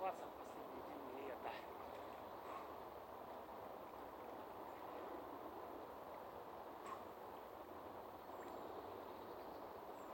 واثق